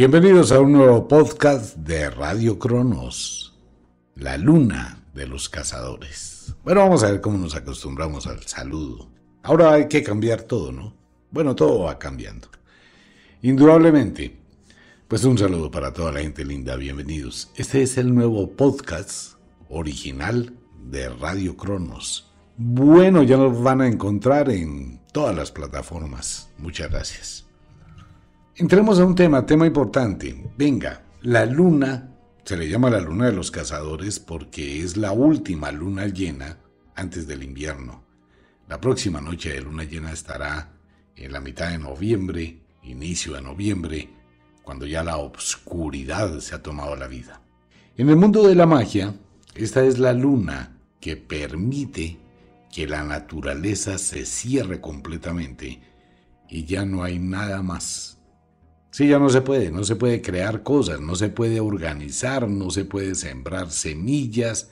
Bienvenidos a un nuevo podcast de Radio Cronos, la luna de los cazadores. Bueno, vamos a ver cómo nos acostumbramos al saludo. Ahora hay que cambiar todo, ¿no? Bueno, todo va cambiando. Indudablemente. Pues un saludo para toda la gente linda, bienvenidos. Este es el nuevo podcast original de Radio Cronos. Bueno, ya nos van a encontrar en todas las plataformas. Muchas gracias. Entremos a un tema, tema importante. Venga, la luna, se le llama la luna de los cazadores porque es la última luna llena antes del invierno. La próxima noche de luna llena estará en la mitad de noviembre, inicio de noviembre, cuando ya la obscuridad se ha tomado la vida. En el mundo de la magia, esta es la luna que permite que la naturaleza se cierre completamente y ya no hay nada más Sí, ya no se puede, no se puede crear cosas, no se puede organizar, no se puede sembrar semillas,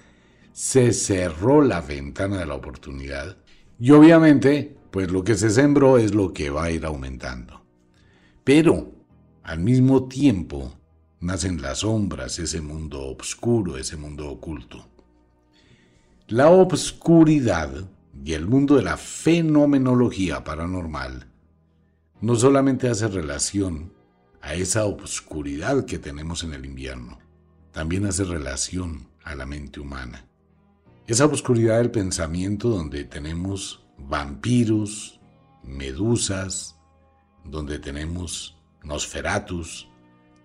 se cerró la ventana de la oportunidad y obviamente, pues lo que se sembró es lo que va a ir aumentando. Pero, al mismo tiempo, nacen las sombras, ese mundo oscuro, ese mundo oculto. La obscuridad y el mundo de la fenomenología paranormal no solamente hace relación a esa oscuridad que tenemos en el invierno. También hace relación a la mente humana. Esa oscuridad del pensamiento donde tenemos vampiros, medusas, donde tenemos nosferatus,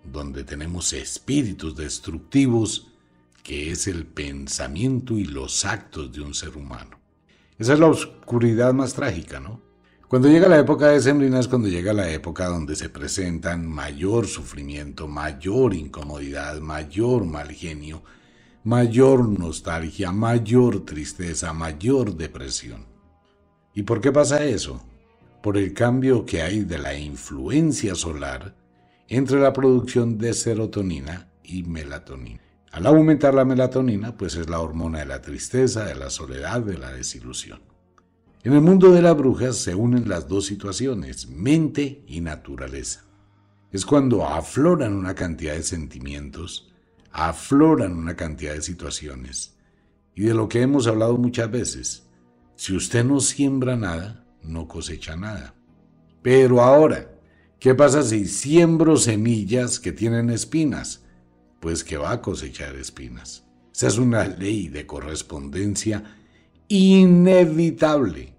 donde tenemos espíritus destructivos, que es el pensamiento y los actos de un ser humano. Esa es la oscuridad más trágica, ¿no? Cuando llega la época de sembrina es cuando llega la época donde se presentan mayor sufrimiento, mayor incomodidad, mayor mal genio, mayor nostalgia, mayor tristeza, mayor depresión. ¿Y por qué pasa eso? Por el cambio que hay de la influencia solar entre la producción de serotonina y melatonina. Al aumentar la melatonina, pues es la hormona de la tristeza, de la soledad, de la desilusión. En el mundo de las brujas se unen las dos situaciones, mente y naturaleza. Es cuando afloran una cantidad de sentimientos, afloran una cantidad de situaciones. Y de lo que hemos hablado muchas veces, si usted no siembra nada, no cosecha nada. Pero ahora, ¿qué pasa si siembro semillas que tienen espinas? Pues que va a cosechar espinas. Esa es una ley de correspondencia inevitable.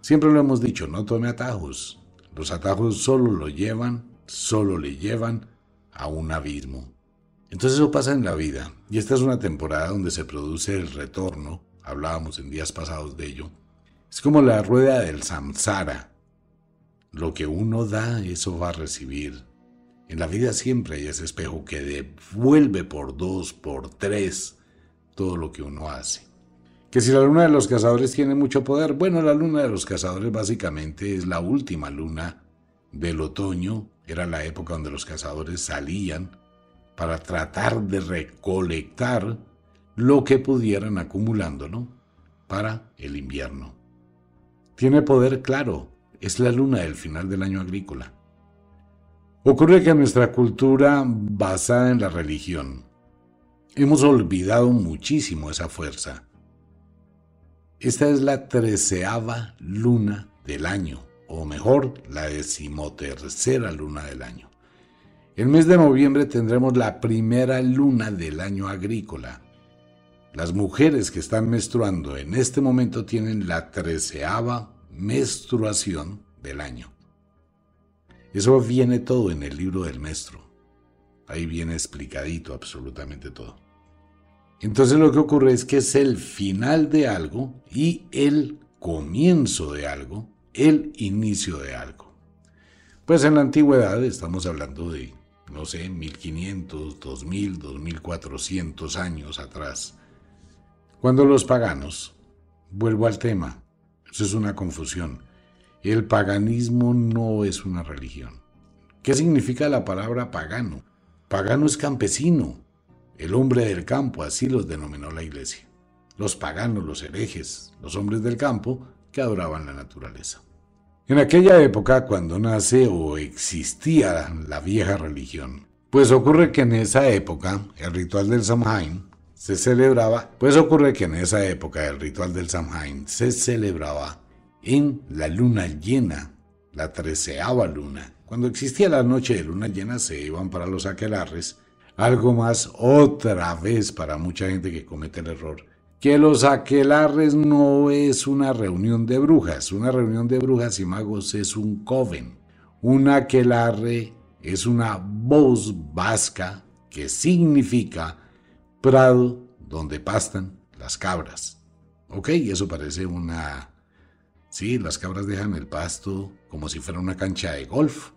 Siempre lo hemos dicho, no tome atajos. Los atajos solo lo llevan, solo le llevan a un abismo. Entonces eso pasa en la vida. Y esta es una temporada donde se produce el retorno. Hablábamos en días pasados de ello. Es como la rueda del samsara. Lo que uno da, eso va a recibir. En la vida siempre hay ese espejo que devuelve por dos, por tres, todo lo que uno hace. Que si la luna de los cazadores tiene mucho poder, bueno, la luna de los cazadores básicamente es la última luna del otoño, era la época donde los cazadores salían para tratar de recolectar lo que pudieran acumulándolo para el invierno. Tiene poder claro, es la luna del final del año agrícola. Ocurre que nuestra cultura basada en la religión hemos olvidado muchísimo esa fuerza esta es la treceava luna del año, o mejor, la decimotercera luna del año. El mes de noviembre tendremos la primera luna del año agrícola. Las mujeres que están menstruando en este momento tienen la treceava menstruación del año. Eso viene todo en el libro del maestro. Ahí viene explicadito absolutamente todo. Entonces lo que ocurre es que es el final de algo y el comienzo de algo, el inicio de algo. Pues en la antigüedad estamos hablando de, no sé, 1500, 2000, 2400 años atrás. Cuando los paganos, vuelvo al tema, eso es una confusión, el paganismo no es una religión. ¿Qué significa la palabra pagano? Pagano es campesino, el hombre del campo, así los denominó la iglesia. Los paganos, los herejes, los hombres del campo que adoraban la naturaleza. En aquella época, cuando nace o existía la vieja religión, Pues ocurre que en esa época el ritual del Samhain se celebraba, pues ocurre que en esa época el ritual del Samhain se celebraba en la luna llena, la treceava luna. Cuando existía la noche de luna llena se iban para los aquelarres, algo más otra vez para mucha gente que comete el error, que los aquelarres no es una reunión de brujas, una reunión de brujas y magos es un coven. Un aquelarre es una voz vasca que significa prado donde pastan las cabras. Ok, eso parece una... Sí, las cabras dejan el pasto como si fuera una cancha de golf.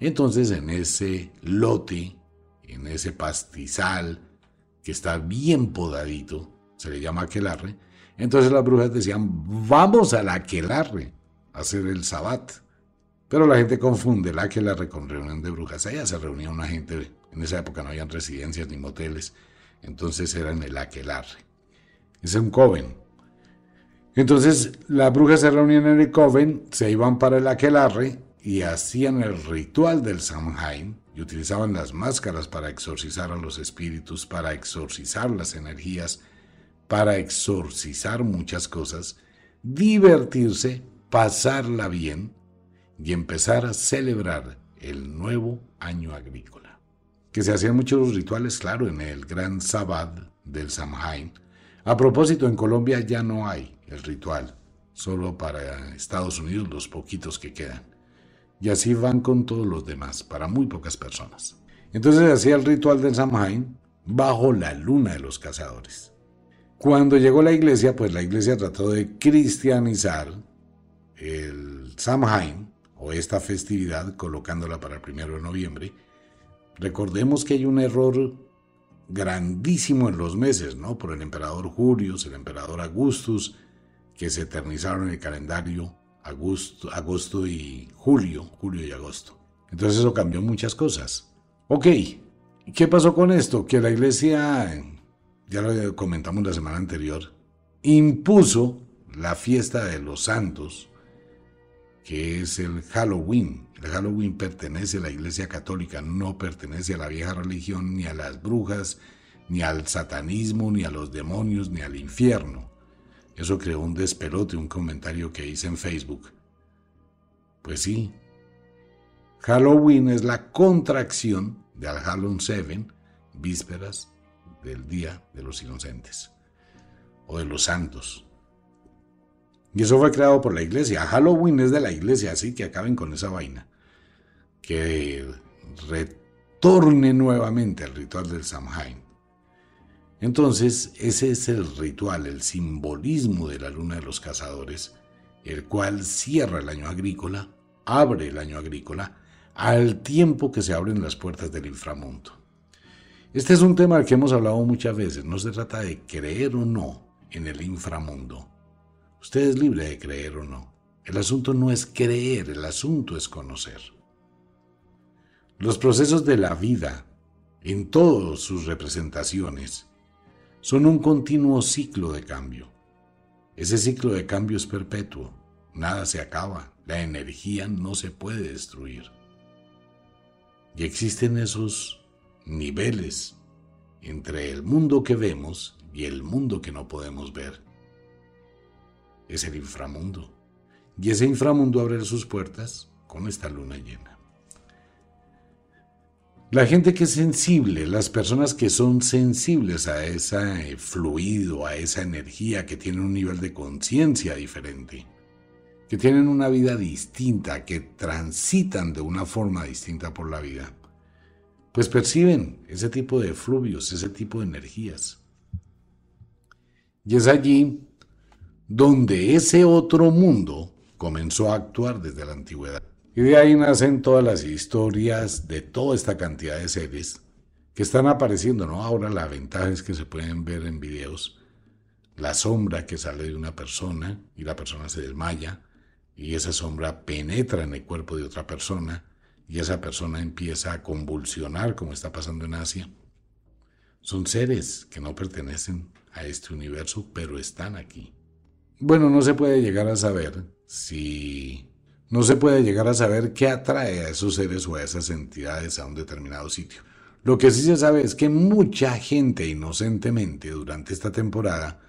Entonces en ese lote, en ese pastizal que está bien podadito, se le llama aquelarre, entonces las brujas decían, vamos al aquelarre a hacer el sabbat. Pero la gente confunde la aquelarre con reunión de brujas. Allá se reunía una gente, en esa época no habían residencias ni moteles, entonces era en el aquelarre. Es un coven. Entonces las brujas se reunían en el coven, se iban para el aquelarre y hacían el ritual del Samhain y utilizaban las máscaras para exorcizar a los espíritus, para exorcizar las energías, para exorcizar muchas cosas, divertirse, pasarla bien y empezar a celebrar el nuevo año agrícola. Que se hacían muchos rituales, claro, en el gran Sabbat del Samhain. A propósito, en Colombia ya no hay el ritual, solo para Estados Unidos los poquitos que quedan. Y así van con todos los demás, para muy pocas personas. Entonces hacía el ritual del Samhain bajo la luna de los cazadores. Cuando llegó la iglesia, pues la iglesia trató de cristianizar el Samhain o esta festividad colocándola para el primero de noviembre. Recordemos que hay un error grandísimo en los meses, ¿no? Por el emperador Julio, el emperador Augustus, que se eternizaron en el calendario agosto, agosto y julio, julio y agosto. Entonces eso cambió muchas cosas. Ok, ¿qué pasó con esto? Que la iglesia ya lo comentamos la semana anterior, impuso la fiesta de los santos, que es el Halloween. El Halloween pertenece a la Iglesia Católica, no pertenece a la vieja religión, ni a las brujas, ni al satanismo, ni a los demonios, ni al infierno. Eso creó un despelote, un comentario que hice en Facebook. Pues sí, Halloween es la contracción de Al Halloween 7, vísperas del Día de los Inocentes o de los Santos. Y eso fue creado por la iglesia. Halloween es de la iglesia, así que acaben con esa vaina. Que retorne nuevamente al ritual del Samhain. Entonces, ese es el ritual, el simbolismo de la luna de los cazadores, el cual cierra el año agrícola, abre el año agrícola, al tiempo que se abren las puertas del inframundo. Este es un tema del que hemos hablado muchas veces. No se trata de creer o no en el inframundo. Usted es libre de creer o no. El asunto no es creer, el asunto es conocer. Los procesos de la vida, en todas sus representaciones, son un continuo ciclo de cambio. Ese ciclo de cambio es perpetuo, nada se acaba, la energía no se puede destruir. Y existen esos niveles entre el mundo que vemos y el mundo que no podemos ver. Es el inframundo. Y ese inframundo abre sus puertas con esta luna llena. La gente que es sensible, las personas que son sensibles a ese fluido, a esa energía, que tienen un nivel de conciencia diferente, que tienen una vida distinta, que transitan de una forma distinta por la vida, pues perciben ese tipo de fluvios, ese tipo de energías. Y es allí donde ese otro mundo comenzó a actuar desde la antigüedad. Y de ahí nacen todas las historias de toda esta cantidad de seres que están apareciendo, ¿no? Ahora la ventaja es que se pueden ver en videos la sombra que sale de una persona y la persona se desmaya y esa sombra penetra en el cuerpo de otra persona y esa persona empieza a convulsionar como está pasando en Asia. Son seres que no pertenecen a este universo, pero están aquí. Bueno, no se puede llegar a saber si... No se puede llegar a saber qué atrae a esos seres o a esas entidades a un determinado sitio. Lo que sí se sabe es que mucha gente inocentemente durante esta temporada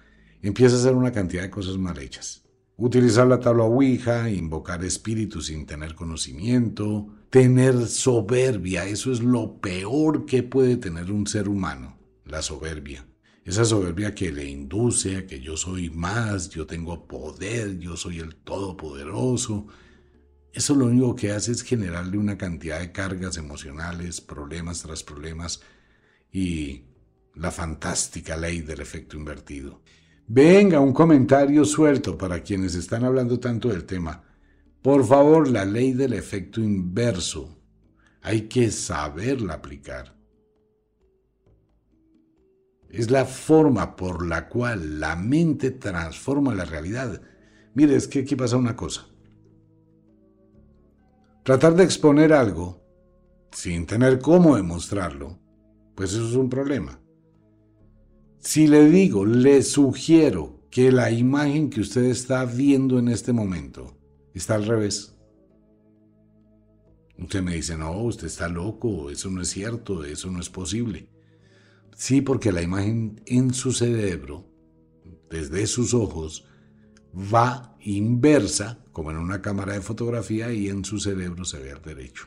empieza a hacer una cantidad de cosas mal hechas. Utilizar la tabla Ouija, invocar espíritus sin tener conocimiento, tener soberbia, eso es lo peor que puede tener un ser humano, la soberbia. Esa soberbia que le induce a que yo soy más, yo tengo poder, yo soy el todopoderoso, eso lo único que hace es generarle una cantidad de cargas emocionales, problemas tras problemas y la fantástica ley del efecto invertido. Venga, un comentario suelto para quienes están hablando tanto del tema. Por favor, la ley del efecto inverso. Hay que saberla aplicar. Es la forma por la cual la mente transforma la realidad. Mire, es que aquí pasa una cosa. Tratar de exponer algo sin tener cómo demostrarlo, pues eso es un problema. Si le digo, le sugiero que la imagen que usted está viendo en este momento está al revés. Usted me dice, no, usted está loco, eso no es cierto, eso no es posible. Sí, porque la imagen en su cerebro, desde sus ojos, va inversa, como en una cámara de fotografía, y en su cerebro se ve al derecho.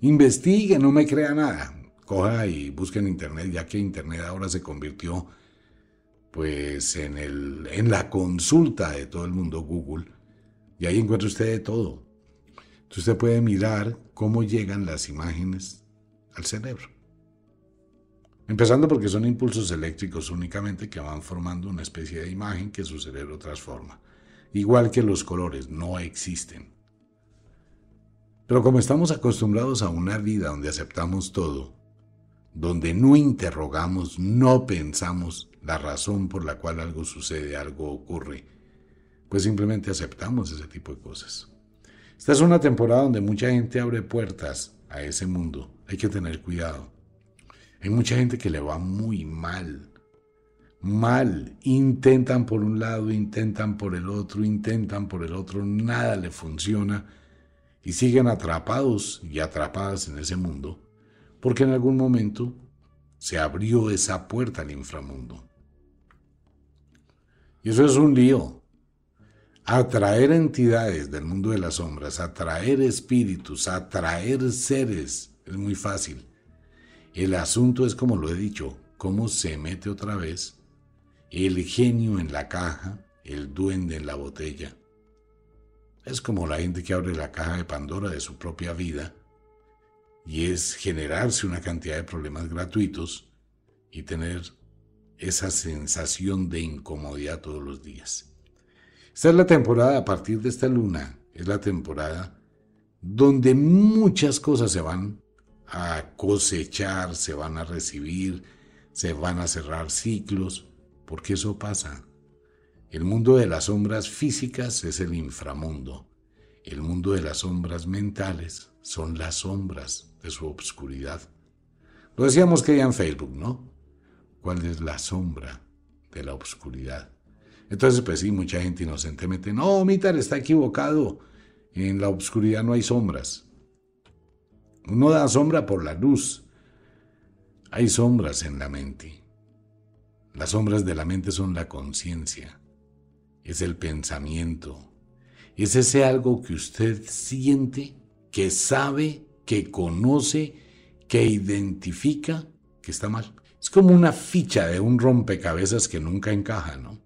Investigue, no me crea nada. Coja y busque en internet, ya que internet ahora se convirtió pues en, el, en la consulta de todo el mundo Google, y ahí encuentra usted de todo. Entonces usted puede mirar cómo llegan las imágenes al cerebro. Empezando porque son impulsos eléctricos únicamente que van formando una especie de imagen que su cerebro transforma. Igual que los colores, no existen. Pero como estamos acostumbrados a una vida donde aceptamos todo, donde no interrogamos, no pensamos la razón por la cual algo sucede, algo ocurre, pues simplemente aceptamos ese tipo de cosas. Esta es una temporada donde mucha gente abre puertas a ese mundo. Hay que tener cuidado. Hay mucha gente que le va muy mal. Mal. Intentan por un lado, intentan por el otro, intentan por el otro, nada le funciona y siguen atrapados y atrapadas en ese mundo porque en algún momento se abrió esa puerta al inframundo. Y eso es un lío. Atraer entidades del mundo de las sombras, atraer espíritus, atraer seres, es muy fácil. El asunto es, como lo he dicho, cómo se mete otra vez el genio en la caja, el duende en la botella. Es como la gente que abre la caja de Pandora de su propia vida y es generarse una cantidad de problemas gratuitos y tener esa sensación de incomodidad todos los días. Esta es la temporada, a partir de esta luna, es la temporada donde muchas cosas se van a cosechar, se van a recibir, se van a cerrar ciclos, porque eso pasa. El mundo de las sombras físicas es el inframundo. El mundo de las sombras mentales son las sombras de su obscuridad. Lo decíamos que ya en Facebook, ¿no? ¿Cuál es la sombra de la obscuridad? Entonces, pues sí, mucha gente inocentemente, no, Mitar está equivocado. En la obscuridad no hay sombras. Uno da sombra por la luz. Hay sombras en la mente. Las sombras de la mente son la conciencia, es el pensamiento, es ese algo que usted siente, que sabe, que conoce, que identifica que está mal. Es como una ficha de un rompecabezas que nunca encaja, ¿no?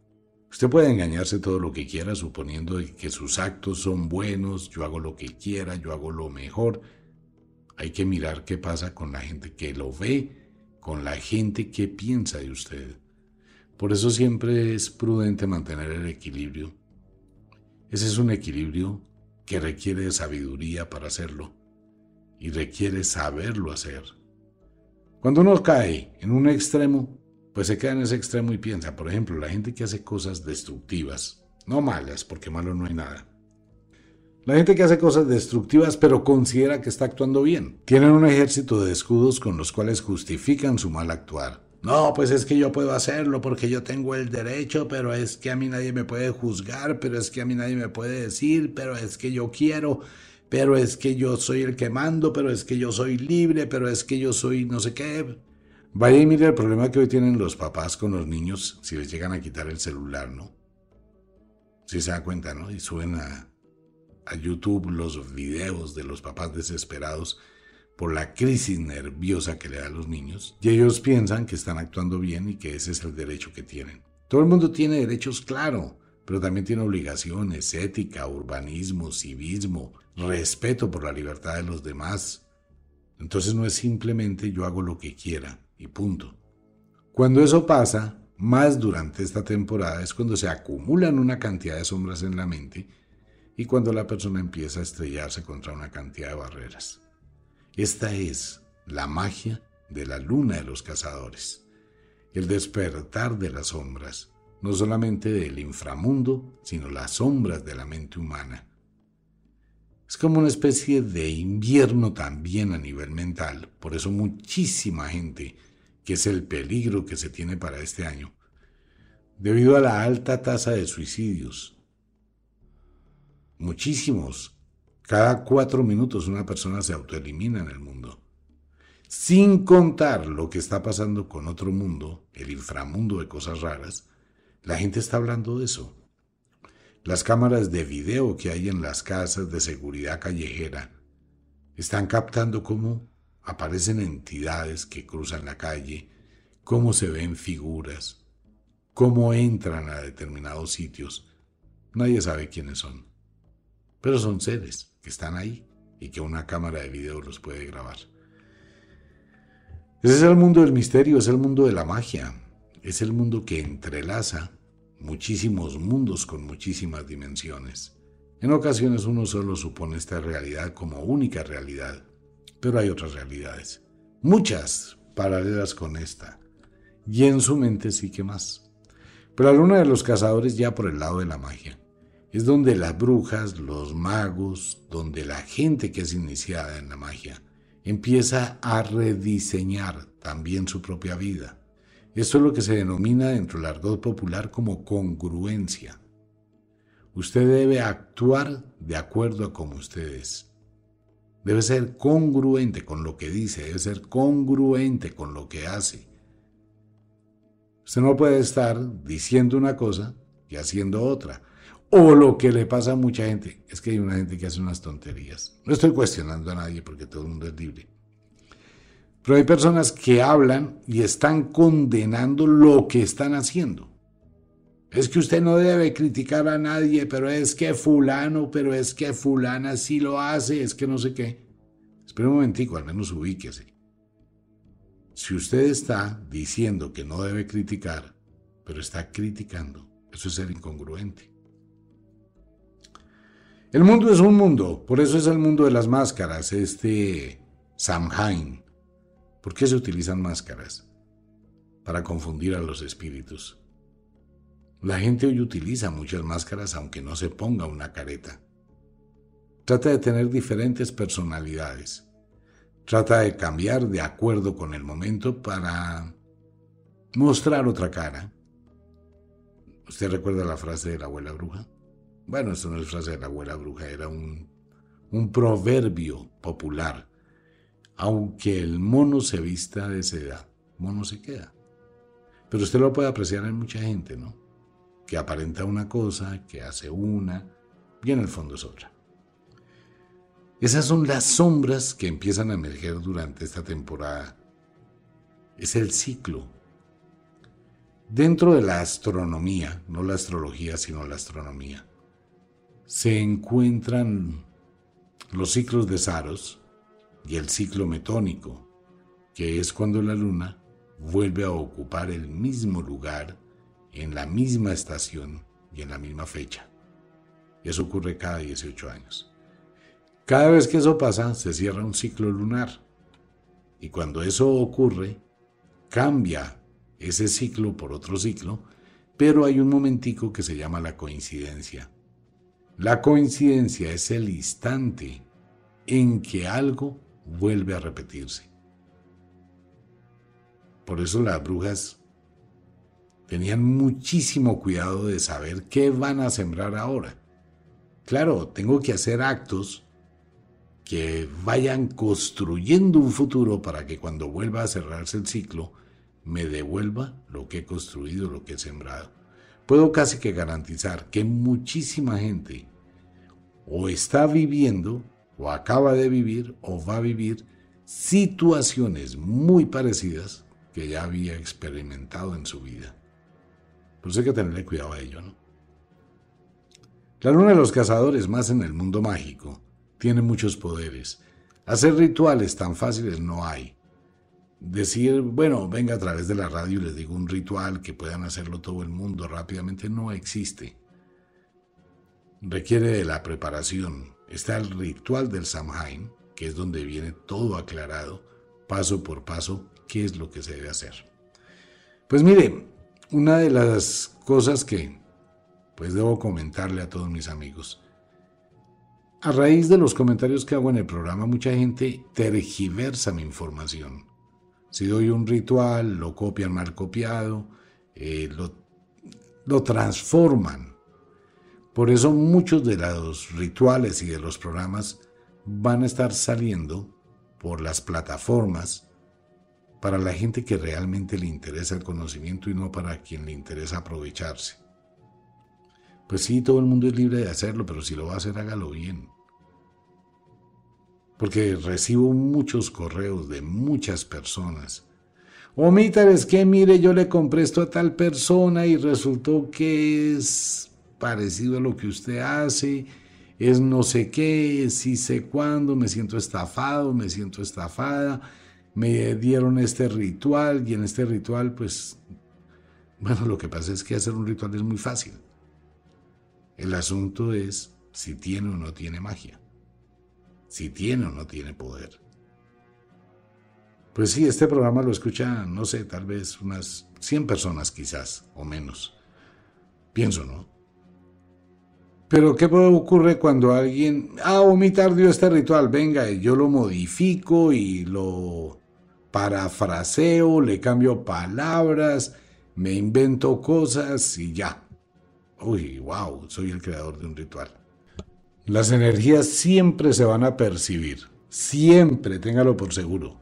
Usted puede engañarse todo lo que quiera suponiendo que sus actos son buenos, yo hago lo que quiera, yo hago lo mejor, hay que mirar qué pasa con la gente que lo ve, con la gente que piensa de usted. Por eso siempre es prudente mantener el equilibrio. Ese es un equilibrio que requiere sabiduría para hacerlo y requiere saberlo hacer. Cuando uno cae en un extremo, pues se queda en ese extremo y piensa, por ejemplo, la gente que hace cosas destructivas, no malas, porque malo no hay nada, la gente que hace cosas destructivas pero considera que está actuando bien. Tienen un ejército de escudos con los cuales justifican su mal actuar. No, pues es que yo puedo hacerlo porque yo tengo el derecho, pero es que a mí nadie me puede juzgar, pero es que a mí nadie me puede decir, pero es que yo quiero, pero es que yo soy el que mando, pero es que yo soy libre, pero es que yo soy no sé qué. Vaya y mire el problema que hoy tienen los papás con los niños si les llegan a quitar el celular, ¿no? Si se da cuenta, ¿no? Y suben a, a YouTube los videos de los papás desesperados por la crisis nerviosa que le da a los niños, y ellos piensan que están actuando bien y que ese es el derecho que tienen. Todo el mundo tiene derechos, claro, pero también tiene obligaciones, ética, urbanismo, civismo, respeto por la libertad de los demás. Entonces no es simplemente yo hago lo que quiera y punto. Cuando eso pasa, más durante esta temporada es cuando se acumulan una cantidad de sombras en la mente y cuando la persona empieza a estrellarse contra una cantidad de barreras. Esta es la magia de la luna de los cazadores, el despertar de las sombras, no solamente del inframundo, sino las sombras de la mente humana. Es como una especie de invierno también a nivel mental, por eso muchísima gente, que es el peligro que se tiene para este año, debido a la alta tasa de suicidios. Muchísimos. Cada cuatro minutos una persona se autoelimina en el mundo. Sin contar lo que está pasando con otro mundo, el inframundo de cosas raras, la gente está hablando de eso. Las cámaras de video que hay en las casas de seguridad callejera están captando cómo aparecen entidades que cruzan la calle, cómo se ven figuras, cómo entran a determinados sitios. Nadie sabe quiénes son, pero son seres que están ahí y que una cámara de video los puede grabar. Ese es el mundo del misterio, es el mundo de la magia, es el mundo que entrelaza muchísimos mundos con muchísimas dimensiones. En ocasiones uno solo supone esta realidad como única realidad, pero hay otras realidades, muchas paralelas con esta, y en su mente sí que más. Pero la de los cazadores ya por el lado de la magia. Es donde las brujas, los magos, donde la gente que es iniciada en la magia empieza a rediseñar también su propia vida esto es lo que se denomina dentro del argot popular como congruencia. Usted debe actuar de acuerdo a como usted es. Debe ser congruente con lo que dice, debe ser congruente con lo que hace. Usted no puede estar diciendo una cosa y haciendo otra. O lo que le pasa a mucha gente, es que hay una gente que hace unas tonterías. No estoy cuestionando a nadie porque todo el mundo es libre. Pero hay personas que hablan y están condenando lo que están haciendo. Es que usted no debe criticar a nadie, pero es que fulano, pero es que fulana sí lo hace, es que no sé qué. Espera un momentico, al menos ubíquese. Si usted está diciendo que no debe criticar, pero está criticando, eso es ser incongruente. El mundo es un mundo, por eso es el mundo de las máscaras, este Samhain, ¿Por qué se utilizan máscaras? Para confundir a los espíritus. La gente hoy utiliza muchas máscaras aunque no se ponga una careta. Trata de tener diferentes personalidades. Trata de cambiar de acuerdo con el momento para mostrar otra cara. ¿Usted recuerda la frase de la abuela bruja? Bueno, esto no es frase de la abuela bruja, era un, un proverbio popular aunque el mono se vista de seda, mono se queda. Pero usted lo puede apreciar en mucha gente, ¿no? Que aparenta una cosa, que hace una, y en el fondo es otra. Esas son las sombras que empiezan a emerger durante esta temporada. Es el ciclo. Dentro de la astronomía, no la astrología, sino la astronomía, se encuentran los ciclos de Saros, y el ciclo metónico, que es cuando la luna vuelve a ocupar el mismo lugar en la misma estación y en la misma fecha. Eso ocurre cada 18 años. Cada vez que eso pasa, se cierra un ciclo lunar. Y cuando eso ocurre, cambia ese ciclo por otro ciclo, pero hay un momentico que se llama la coincidencia. La coincidencia es el instante en que algo vuelve a repetirse. Por eso las brujas tenían muchísimo cuidado de saber qué van a sembrar ahora. Claro, tengo que hacer actos que vayan construyendo un futuro para que cuando vuelva a cerrarse el ciclo, me devuelva lo que he construido, lo que he sembrado. Puedo casi que garantizar que muchísima gente o está viviendo, o acaba de vivir, o va a vivir situaciones muy parecidas que ya había experimentado en su vida. Pues hay que tenerle cuidado a ello, ¿no? La luna de los cazadores, más en el mundo mágico, tiene muchos poderes. Hacer rituales tan fáciles no hay. Decir, bueno, venga a través de la radio y les digo un ritual que puedan hacerlo todo el mundo rápidamente, no existe. Requiere de la preparación. Está el ritual del Samhain, que es donde viene todo aclarado, paso por paso, qué es lo que se debe hacer. Pues mire, una de las cosas que pues debo comentarle a todos mis amigos. A raíz de los comentarios que hago en el programa, mucha gente tergiversa mi información. Si doy un ritual, lo copian mal copiado, eh, lo, lo transforman. Por eso muchos de los rituales y de los programas van a estar saliendo por las plataformas para la gente que realmente le interesa el conocimiento y no para quien le interesa aprovecharse. Pues sí, todo el mundo es libre de hacerlo, pero si lo va a hacer, hágalo bien. Porque recibo muchos correos de muchas personas. Omítar, es que mire, yo le compré esto a tal persona y resultó que es parecido a lo que usted hace, es no sé qué, sí sé cuándo, me siento estafado, me siento estafada, me dieron este ritual y en este ritual, pues, bueno, lo que pasa es que hacer un ritual es muy fácil. El asunto es si tiene o no tiene magia, si tiene o no tiene poder. Pues sí, este programa lo escuchan, no sé, tal vez unas 100 personas quizás, o menos. Pienso, ¿no? Pero ¿qué ocurre cuando alguien, ah, mi dio este ritual, venga, yo lo modifico y lo parafraseo, le cambio palabras, me invento cosas y ya. Uy, wow, soy el creador de un ritual. Las energías siempre se van a percibir, siempre, téngalo por seguro.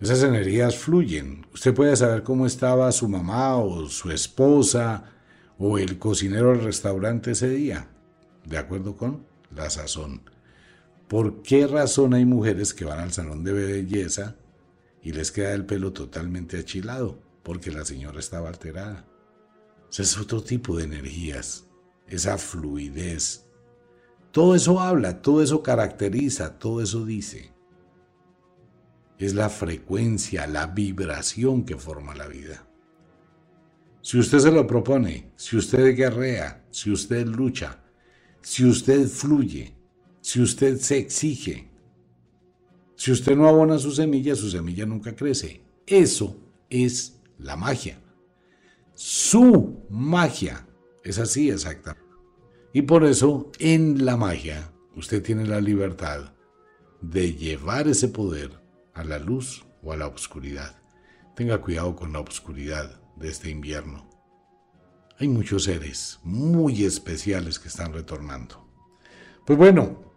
Esas energías fluyen. Usted puede saber cómo estaba su mamá o su esposa o el cocinero del restaurante ese día, de acuerdo con la sazón. ¿Por qué razón hay mujeres que van al salón de belleza y les queda el pelo totalmente achilado? Porque la señora estaba alterada es otro tipo de energías, esa fluidez. Todo eso habla, todo eso caracteriza, todo eso dice. Es la frecuencia, la vibración que forma la vida. Si usted se lo propone, si usted guerrea, si usted lucha, si usted fluye, si usted se exige, si usted no abona su semilla, su semilla nunca crece. Eso es la magia su magia. Es así exacta. Y por eso en la magia usted tiene la libertad de llevar ese poder a la luz o a la oscuridad. Tenga cuidado con la oscuridad de este invierno. Hay muchos seres muy especiales que están retornando. Pues bueno,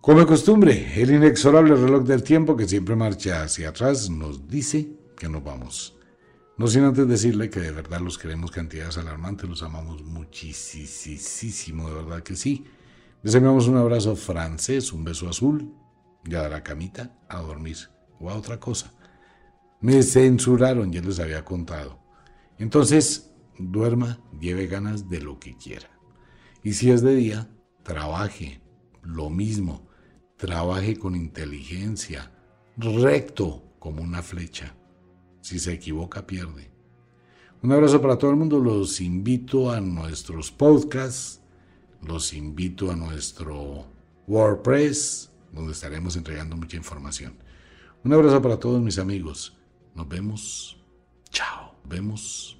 como de costumbre, el inexorable reloj del tiempo que siempre marcha hacia atrás nos dice que nos vamos. No sin antes decirle que de verdad los queremos cantidades alarmantes, los amamos muchísimo, de verdad que sí. Les enviamos un abrazo francés, un beso azul, ya a la camita, a dormir o a otra cosa. Me censuraron, ya les había contado. Entonces, duerma, lleve ganas de lo que quiera. Y si es de día, trabaje, lo mismo, trabaje con inteligencia, recto como una flecha. Si se equivoca, pierde. Un abrazo para todo el mundo. Los invito a nuestros podcasts. Los invito a nuestro WordPress, donde estaremos entregando mucha información. Un abrazo para todos mis amigos. Nos vemos. Chao. Vemos.